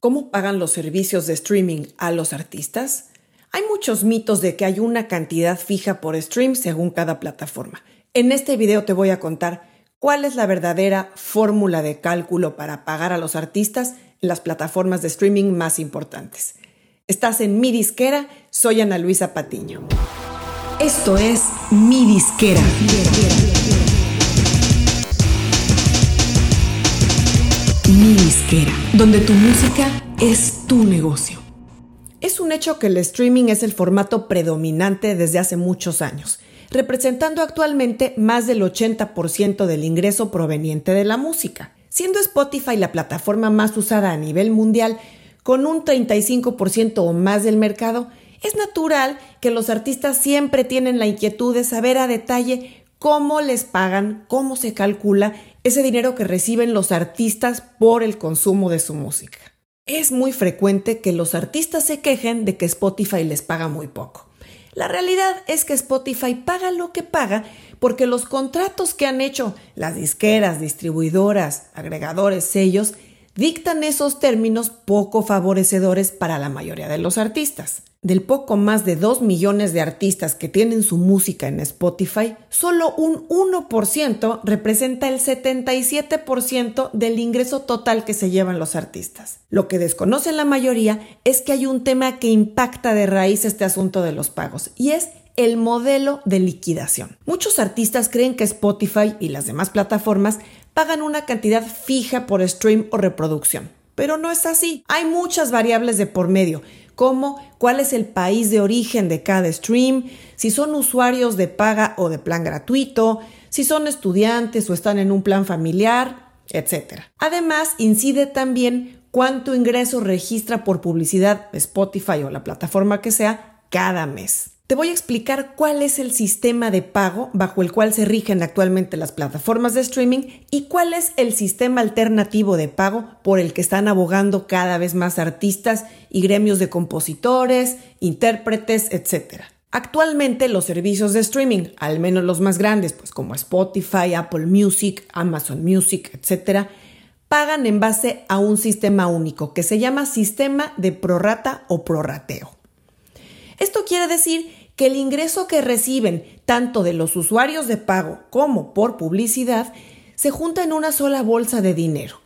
¿Cómo pagan los servicios de streaming a los artistas? Hay muchos mitos de que hay una cantidad fija por stream según cada plataforma. En este video te voy a contar cuál es la verdadera fórmula de cálculo para pagar a los artistas en las plataformas de streaming más importantes. Estás en Mi Disquera, soy Ana Luisa Patiño. Esto es Mi Disquera. Mi disquera, donde tu música es tu negocio. Es un hecho que el streaming es el formato predominante desde hace muchos años, representando actualmente más del 80% del ingreso proveniente de la música, siendo Spotify la plataforma más usada a nivel mundial con un 35% o más del mercado, es natural que los artistas siempre tienen la inquietud de saber a detalle cómo les pagan, cómo se calcula ese dinero que reciben los artistas por el consumo de su música. Es muy frecuente que los artistas se quejen de que Spotify les paga muy poco. La realidad es que Spotify paga lo que paga porque los contratos que han hecho las disqueras, distribuidoras, agregadores, sellos, dictan esos términos poco favorecedores para la mayoría de los artistas. Del poco más de 2 millones de artistas que tienen su música en Spotify, solo un 1% representa el 77% del ingreso total que se llevan los artistas. Lo que desconoce la mayoría es que hay un tema que impacta de raíz este asunto de los pagos y es el modelo de liquidación. Muchos artistas creen que Spotify y las demás plataformas pagan una cantidad fija por stream o reproducción. Pero no es así. Hay muchas variables de por medio como cuál es el país de origen de cada stream, si son usuarios de paga o de plan gratuito, si son estudiantes o están en un plan familiar, etc. Además, incide también cuánto ingreso registra por publicidad Spotify o la plataforma que sea cada mes. Te voy a explicar cuál es el sistema de pago bajo el cual se rigen actualmente las plataformas de streaming y cuál es el sistema alternativo de pago por el que están abogando cada vez más artistas y gremios de compositores, intérpretes, etc. Actualmente los servicios de streaming, al menos los más grandes, pues como Spotify, Apple Music, Amazon Music, etc., pagan en base a un sistema único que se llama sistema de prorata o prorrateo. Esto quiere decir que el ingreso que reciben tanto de los usuarios de pago como por publicidad se junta en una sola bolsa de dinero.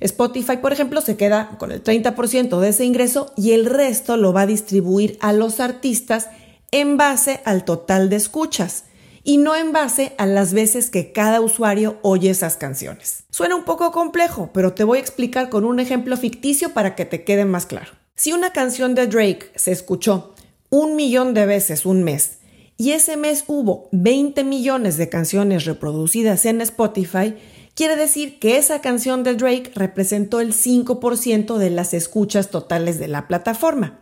Spotify, por ejemplo, se queda con el 30% de ese ingreso y el resto lo va a distribuir a los artistas en base al total de escuchas y no en base a las veces que cada usuario oye esas canciones. Suena un poco complejo, pero te voy a explicar con un ejemplo ficticio para que te quede más claro. Si una canción de Drake se escuchó un millón de veces un mes y ese mes hubo 20 millones de canciones reproducidas en Spotify, quiere decir que esa canción de Drake representó el 5% de las escuchas totales de la plataforma.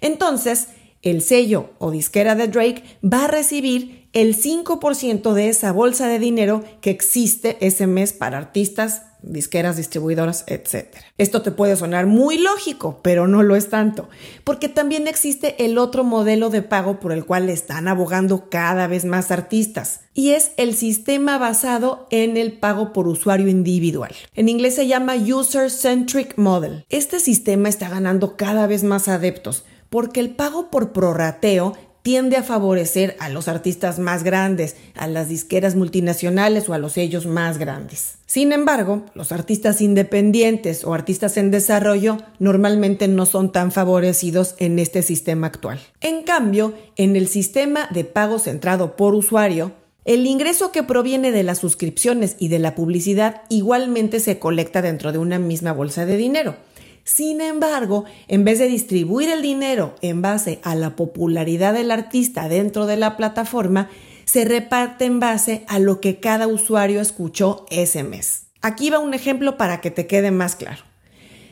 Entonces, el sello o disquera de Drake va a recibir el 5% de esa bolsa de dinero que existe ese mes para artistas disqueras, distribuidoras, etc. Esto te puede sonar muy lógico, pero no lo es tanto, porque también existe el otro modelo de pago por el cual están abogando cada vez más artistas, y es el sistema basado en el pago por usuario individual. En inglés se llama User Centric Model. Este sistema está ganando cada vez más adeptos, porque el pago por prorrateo tiende a favorecer a los artistas más grandes, a las disqueras multinacionales o a los sellos más grandes. Sin embargo, los artistas independientes o artistas en desarrollo normalmente no son tan favorecidos en este sistema actual. En cambio, en el sistema de pago centrado por usuario, el ingreso que proviene de las suscripciones y de la publicidad igualmente se colecta dentro de una misma bolsa de dinero. Sin embargo, en vez de distribuir el dinero en base a la popularidad del artista dentro de la plataforma, se reparte en base a lo que cada usuario escuchó ese mes. Aquí va un ejemplo para que te quede más claro.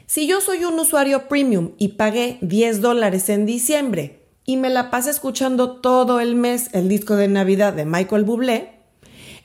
Si yo soy un usuario premium y pagué 10 dólares en diciembre y me la pasé escuchando todo el mes el disco de Navidad de Michael Bublé,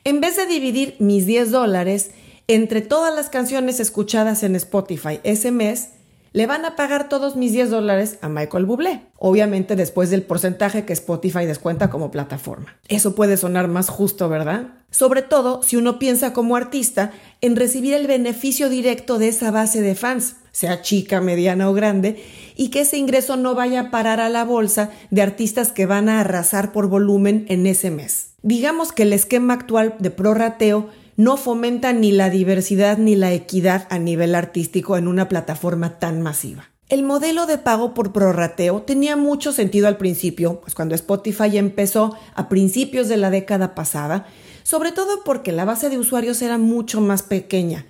en vez de dividir mis 10 dólares entre todas las canciones escuchadas en Spotify ese mes, le van a pagar todos mis 10 dólares a Michael Bublé, obviamente después del porcentaje que Spotify descuenta como plataforma. Eso puede sonar más justo, ¿verdad? Sobre todo si uno piensa como artista en recibir el beneficio directo de esa base de fans, sea chica, mediana o grande, y que ese ingreso no vaya a parar a la bolsa de artistas que van a arrasar por volumen en ese mes. Digamos que el esquema actual de prorrateo no fomenta ni la diversidad ni la equidad a nivel artístico en una plataforma tan masiva. El modelo de pago por prorrateo tenía mucho sentido al principio, pues cuando Spotify empezó a principios de la década pasada, sobre todo porque la base de usuarios era mucho más pequeña.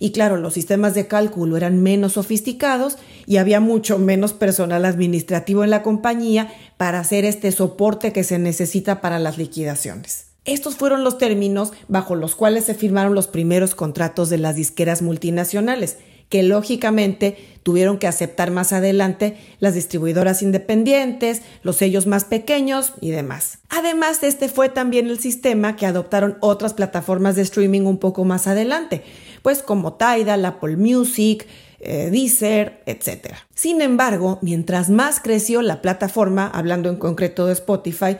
Y claro, los sistemas de cálculo eran menos sofisticados y había mucho menos personal administrativo en la compañía para hacer este soporte que se necesita para las liquidaciones. Estos fueron los términos bajo los cuales se firmaron los primeros contratos de las disqueras multinacionales, que lógicamente tuvieron que aceptar más adelante las distribuidoras independientes, los sellos más pequeños y demás. Además, este fue también el sistema que adoptaron otras plataformas de streaming un poco más adelante, pues como Tidal, Apple Music, eh, Deezer, etc. Sin embargo, mientras más creció la plataforma, hablando en concreto de Spotify,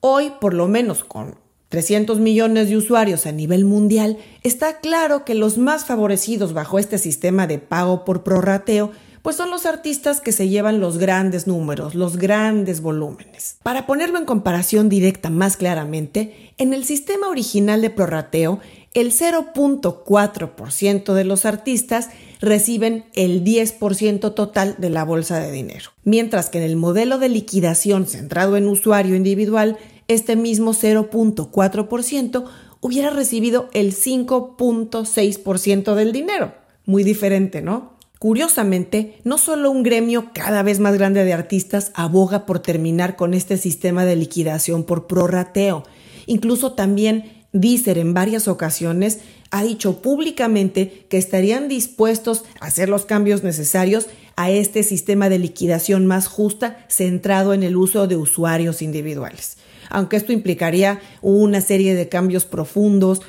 hoy, por lo menos con 300 millones de usuarios a nivel mundial, está claro que los más favorecidos bajo este sistema de pago por prorrateo pues son los artistas que se llevan los grandes números, los grandes volúmenes. Para ponerlo en comparación directa más claramente, en el sistema original de prorrateo, el 0.4% de los artistas reciben el 10% total de la bolsa de dinero, mientras que en el modelo de liquidación centrado en usuario individual este mismo 0.4% hubiera recibido el 5.6% del dinero. Muy diferente, ¿no? Curiosamente, no solo un gremio cada vez más grande de artistas aboga por terminar con este sistema de liquidación por prorrateo, incluso también Deezer en varias ocasiones ha dicho públicamente que estarían dispuestos a hacer los cambios necesarios a este sistema de liquidación más justa centrado en el uso de usuarios individuales aunque esto implicaría una serie de cambios profundos,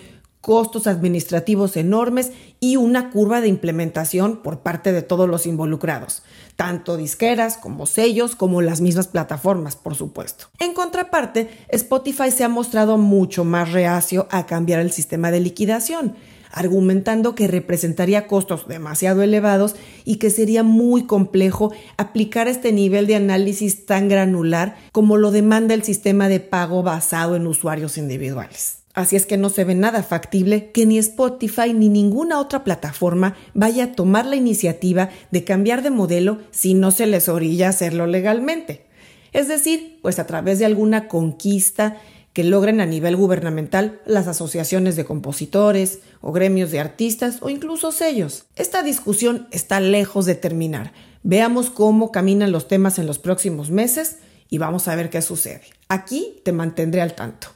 costos administrativos enormes y una curva de implementación por parte de todos los involucrados, tanto disqueras como sellos como las mismas plataformas, por supuesto. En contraparte, Spotify se ha mostrado mucho más reacio a cambiar el sistema de liquidación, argumentando que representaría costos demasiado elevados y que sería muy complejo aplicar este nivel de análisis tan granular como lo demanda el sistema de pago basado en usuarios individuales. Así es que no se ve nada factible que ni Spotify ni ninguna otra plataforma vaya a tomar la iniciativa de cambiar de modelo si no se les orilla hacerlo legalmente. Es decir, pues a través de alguna conquista que logren a nivel gubernamental las asociaciones de compositores o gremios de artistas o incluso sellos. Esta discusión está lejos de terminar. Veamos cómo caminan los temas en los próximos meses y vamos a ver qué sucede. Aquí te mantendré al tanto.